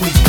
always